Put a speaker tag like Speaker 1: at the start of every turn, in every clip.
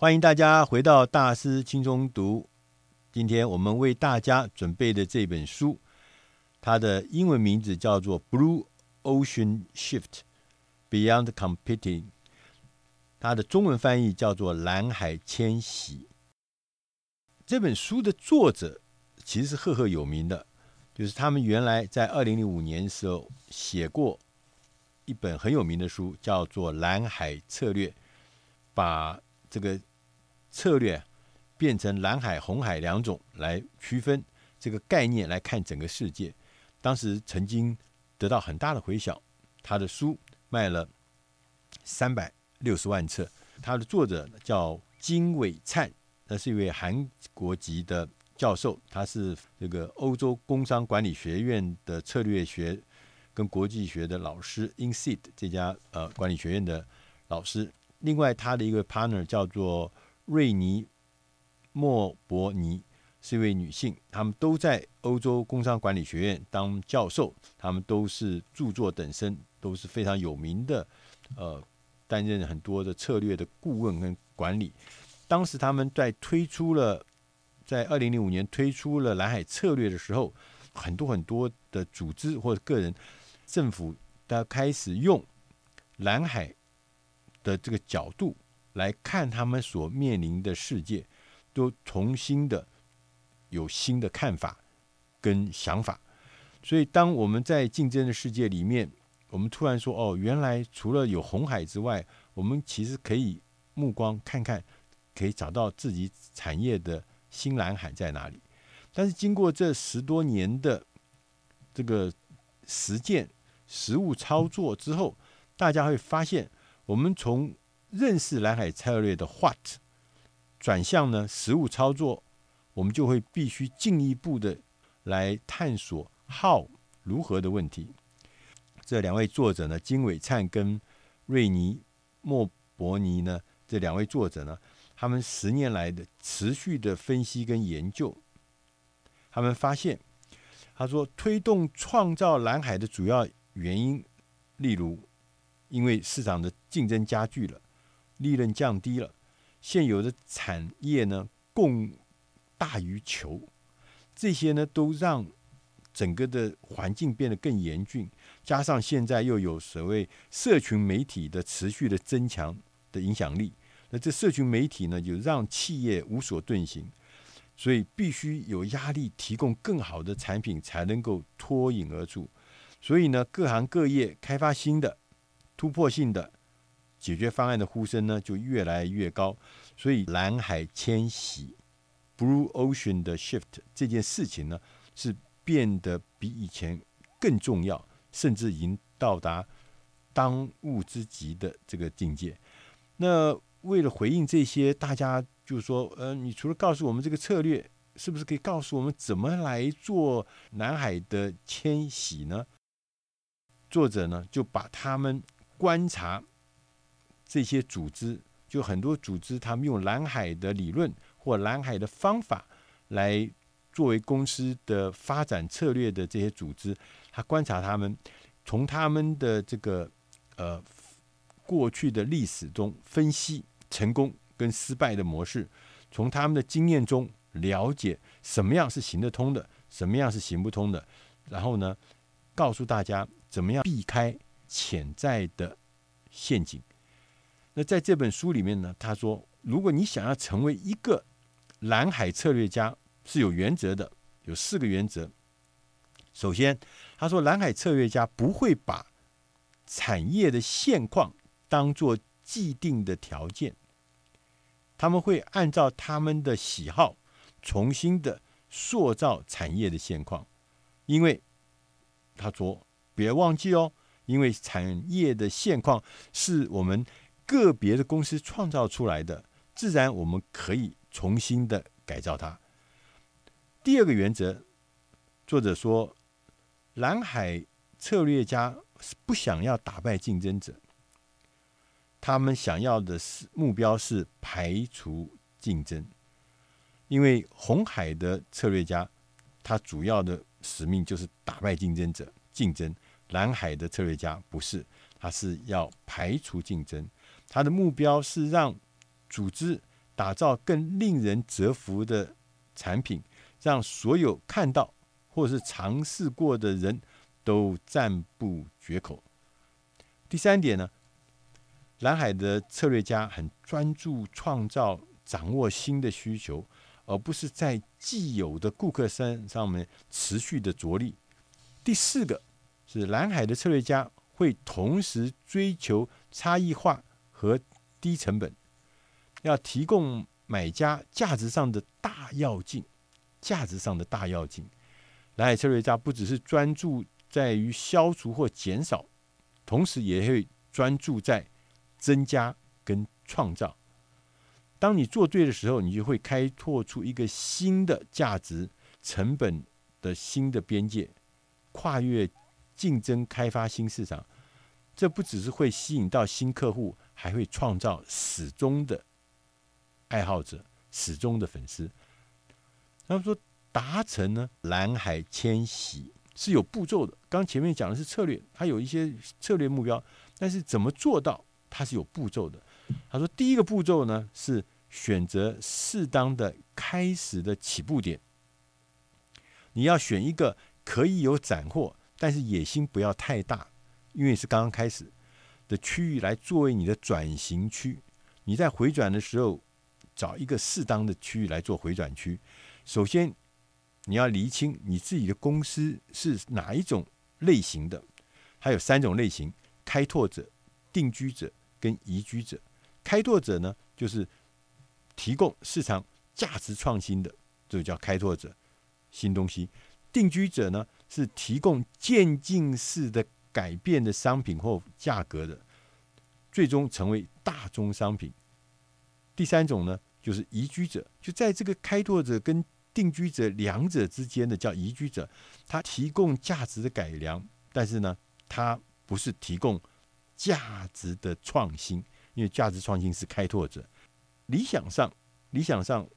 Speaker 1: 欢迎大家回到大师轻松读。今天我们为大家准备的这本书，它的英文名字叫做《Blue Ocean Shift: Beyond Competing》，它的中文翻译叫做《蓝海迁徙》。这本书的作者其实是赫赫有名的，就是他们原来在二零零五年的时候写过一本很有名的书，叫做《蓝海策略》，把这个策略变成蓝海、红海两种来区分这个概念来看整个世界。当时曾经得到很大的回响，他的书卖了三百六十万册。他的作者叫金伟灿，那是一位韩国籍的教授，他是这个欧洲工商管理学院的策略学跟国际学的老师，INSEAD 这家呃管理学院的老师。另外，他的一个 partner 叫做。瑞尼·莫伯尼是一位女性，她们都在欧洲工商管理学院当教授，她们都是著作等身，都是非常有名的。呃，担任很多的策略的顾问跟管理。当时他们在推出了，在二零零五年推出了蓝海策略的时候，很多很多的组织或者个人、政府，都开始用蓝海的这个角度。来看他们所面临的世界，都重新的有新的看法跟想法。所以，当我们在竞争的世界里面，我们突然说：“哦，原来除了有红海之外，我们其实可以目光看看，可以找到自己产业的新蓝海在哪里。”但是，经过这十多年的这个实践、实物操作之后，大家会发现，我们从认识蓝海策略的 What，转向呢实物操作，我们就会必须进一步的来探索 How 如何的问题。这两位作者呢，金伟灿跟瑞尼莫伯尼呢，这两位作者呢，他们十年来的持续的分析跟研究，他们发现，他说推动创造蓝海的主要原因，例如因为市场的竞争加剧了。利润降低了，现有的产业呢供大于求，这些呢都让整个的环境变得更严峻。加上现在又有所谓社群媒体的持续的增强的影响力，那这社群媒体呢就让企业无所遁形，所以必须有压力提供更好的产品才能够脱颖而出。所以呢，各行各业开发新的突破性的。解决方案的呼声呢就越来越高，所以蓝海迁徙 （Blue Ocean 的 Shift） 这件事情呢是变得比以前更重要，甚至已经到达当务之急的这个境界。那为了回应这些，大家就说：呃，你除了告诉我们这个策略，是不是可以告诉我们怎么来做南海的迁徙呢？作者呢就把他们观察。这些组织就很多组织，他们用蓝海的理论或蓝海的方法来作为公司的发展策略的这些组织，他观察他们，从他们的这个呃过去的历史中分析成功跟失败的模式，从他们的经验中了解什么样是行得通的，什么样是行不通的，然后呢，告诉大家怎么样避开潜在的陷阱。那在这本书里面呢，他说，如果你想要成为一个蓝海策略家，是有原则的，有四个原则。首先，他说，蓝海策略家不会把产业的现况当做既定的条件，他们会按照他们的喜好重新的塑造产业的现况。因为他说，别忘记哦，因为产业的现况是我们。个别的公司创造出来的，自然我们可以重新的改造它。第二个原则，作者说，蓝海策略家是不想要打败竞争者，他们想要的是目标是排除竞争。因为红海的策略家，他主要的使命就是打败竞争者，竞争。蓝海的策略家不是，他是要排除竞争。他的目标是让组织打造更令人折服的产品，让所有看到或是尝试过的人都赞不绝口。第三点呢，蓝海的策略家很专注创造、掌握新的需求，而不是在既有的顾客身上面持续的着力。第四个是蓝海的策略家会同时追求差异化和低成本，要提供买家价值上的大要进。价值上的大要进，蓝海策略家不只是专注在于消除或减少。同时也会专注在增加跟创造。当你做对的时候，你就会开拓出一个新的价值成本的新的边界，跨越竞争，开发新市场。这不只是会吸引到新客户，还会创造始终的爱好者、始终的粉丝。他们说，达成呢蓝海迁徙。是有步骤的。刚前面讲的是策略，它有一些策略目标，但是怎么做到，它是有步骤的。他说，第一个步骤呢是选择适当的开始的起步点。你要选一个可以有斩获，但是野心不要太大，因为是刚刚开始的区域来作为你的转型区。你在回转的时候，找一个适当的区域来做回转区。首先。你要厘清你自己的公司是哪一种类型的，还有三种类型：开拓者、定居者跟移居者。开拓者呢，就是提供市场价值创新的，这个叫开拓者，新东西；定居者呢，是提供渐进式的改变的商品或价格的，最终成为大宗商品。第三种呢，就是移居者，就在这个开拓者跟定居者两者之间的叫移居者，他提供价值的改良，但是呢，他不是提供价值的创新，因为价值创新是开拓者。理想上，理想上，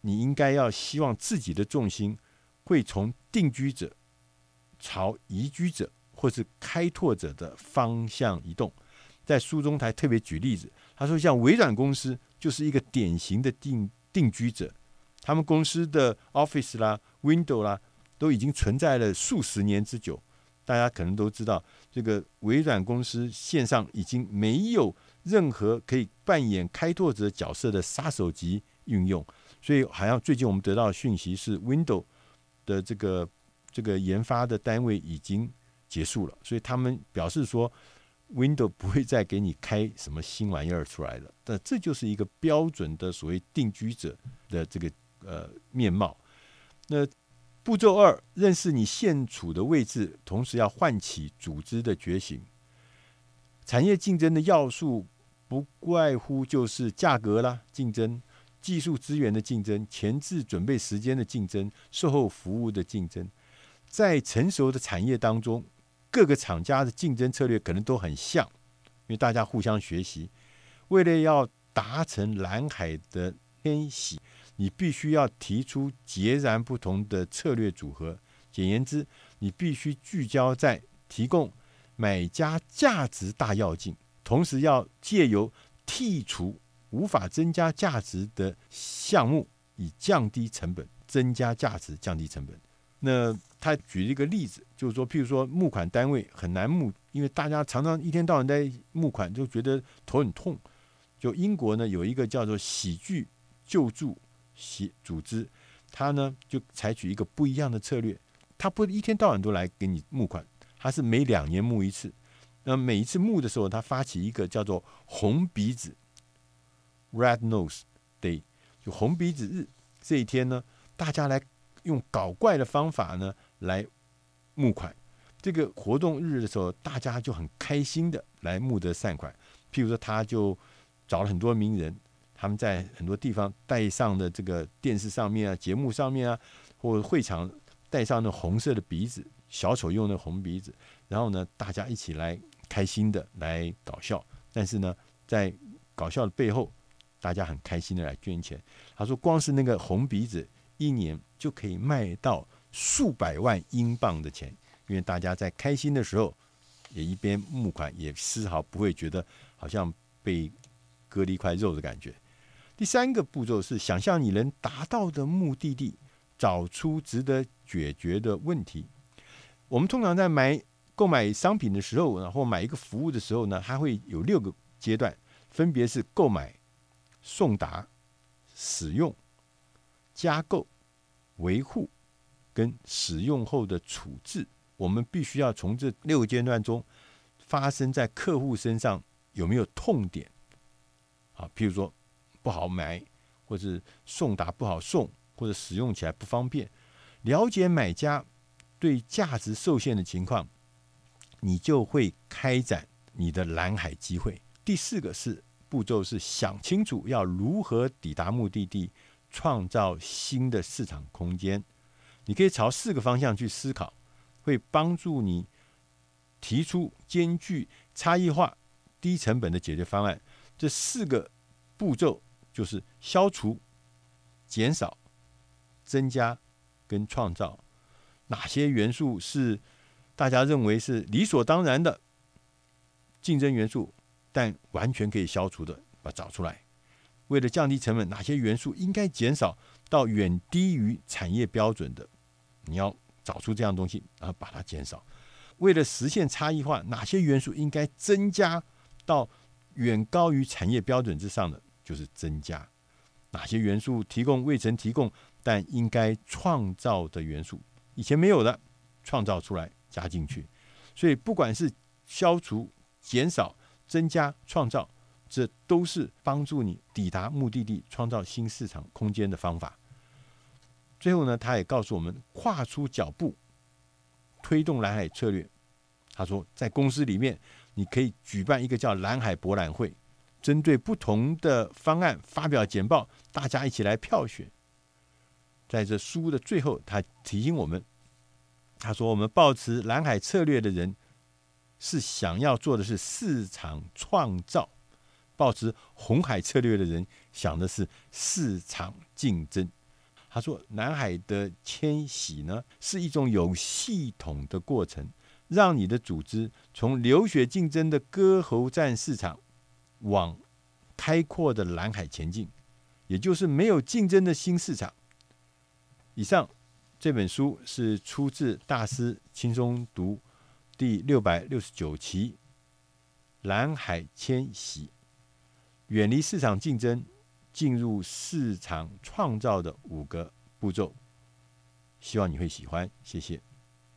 Speaker 1: 你应该要希望自己的重心会从定居者朝移居者或是开拓者的方向移动。在书中，他特别举例子，他说像微软公司就是一个典型的定定居者。他们公司的 Office 啦、Window 啦，都已经存在了数十年之久。大家可能都知道，这个微软公司线上已经没有任何可以扮演开拓者角色的杀手级运用。所以，好像最近我们得到的讯息是，Window 的这个这个研发的单位已经结束了。所以，他们表示说，Windows 不会再给你开什么新玩意儿出来了。但这就是一个标准的所谓定居者的这个。呃，面貌。那步骤二，认识你现处的位置，同时要唤起组织的觉醒。产业竞争的要素不外乎就是价格啦、竞争、技术资源的竞争、前置准备时间的竞争、售后服务的竞争。在成熟的产业当中，各个厂家的竞争策略可能都很像，因为大家互相学习。为了要达成蓝海的天喜。你必须要提出截然不同的策略组合。简言之，你必须聚焦在提供买家价值大要件，同时要借由剔除无法增加价值的项目，以降低成本，增加价值，降低成本。那他举了一个例子，就是说，譬如说募款单位很难募，因为大家常常一天到晚在募款，就觉得头很痛。就英国呢，有一个叫做喜剧救助。组织，他呢就采取一个不一样的策略，他不一天到晚都来给你募款，他是每两年募一次。那每一次募的时候，他发起一个叫做“红鼻子 ”（Red Nose Day），就红鼻子日这一天呢，大家来用搞怪的方法呢来募款。这个活动日的时候，大家就很开心的来募得善款。譬如说，他就找了很多名人。他们在很多地方戴上的这个电视上面啊、节目上面啊，或者会场戴上那红色的鼻子，小丑用那红鼻子，然后呢，大家一起来开心的来搞笑。但是呢，在搞笑的背后，大家很开心的来捐钱。他说，光是那个红鼻子，一年就可以卖到数百万英镑的钱，因为大家在开心的时候，也一边募款，也丝毫不会觉得好像被割了一块肉的感觉。第三个步骤是想象你能达到的目的地，找出值得解决的问题。我们通常在买购买商品的时候，然后买一个服务的时候呢，它会有六个阶段，分别是购买、送达、使用、加购、维护跟使用后的处置。我们必须要从这六个阶段中发生在客户身上有没有痛点啊？譬如说不好买，或者送达不好送，或者使用起来不方便。了解买家对价值受限的情况，你就会开展你的蓝海机会。第四个是步骤是想清楚要如何抵达目的地，创造新的市场空间。你可以朝四个方向去思考。会帮助你提出兼具差异化、低成本的解决方案。这四个步骤就是消除、减少、增加跟创造。哪些元素是大家认为是理所当然的竞争元素，但完全可以消除的，把找出来。为了降低成本，哪些元素应该减少到远低于产业标准的？你要。找出这样东西，然后把它减少。为了实现差异化，哪些元素应该增加到远高于产业标准之上的，就是增加。哪些元素提供未曾提供但应该创造的元素，以前没有的，创造出来加进去。所以，不管是消除、减少、增加、创造，这都是帮助你抵达目的地、创造新市场空间的方法。最后呢，他也告诉我们，跨出脚步，推动蓝海策略。他说，在公司里面，你可以举办一个叫蓝海博览会，针对不同的方案发表简报，大家一起来票选。在这书的最后，他提醒我们，他说，我们抱持蓝海策略的人，是想要做的是市场创造；抱持红海策略的人，想的是市场竞争。他说：“蓝海的迁徙呢，是一种有系统的过程，让你的组织从流血竞争的割喉战市场，往开阔的蓝海前进，也就是没有竞争的新市场。”以上这本书是出自大师轻松读第六百六十九期《蓝海迁徙：远离市场竞争》。进入市场创造的五个步骤，希望你会喜欢，谢谢。